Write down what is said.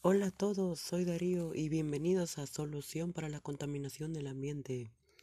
Hola a todos, soy Darío y bienvenidos a Solución para la Contaminación del Ambiente.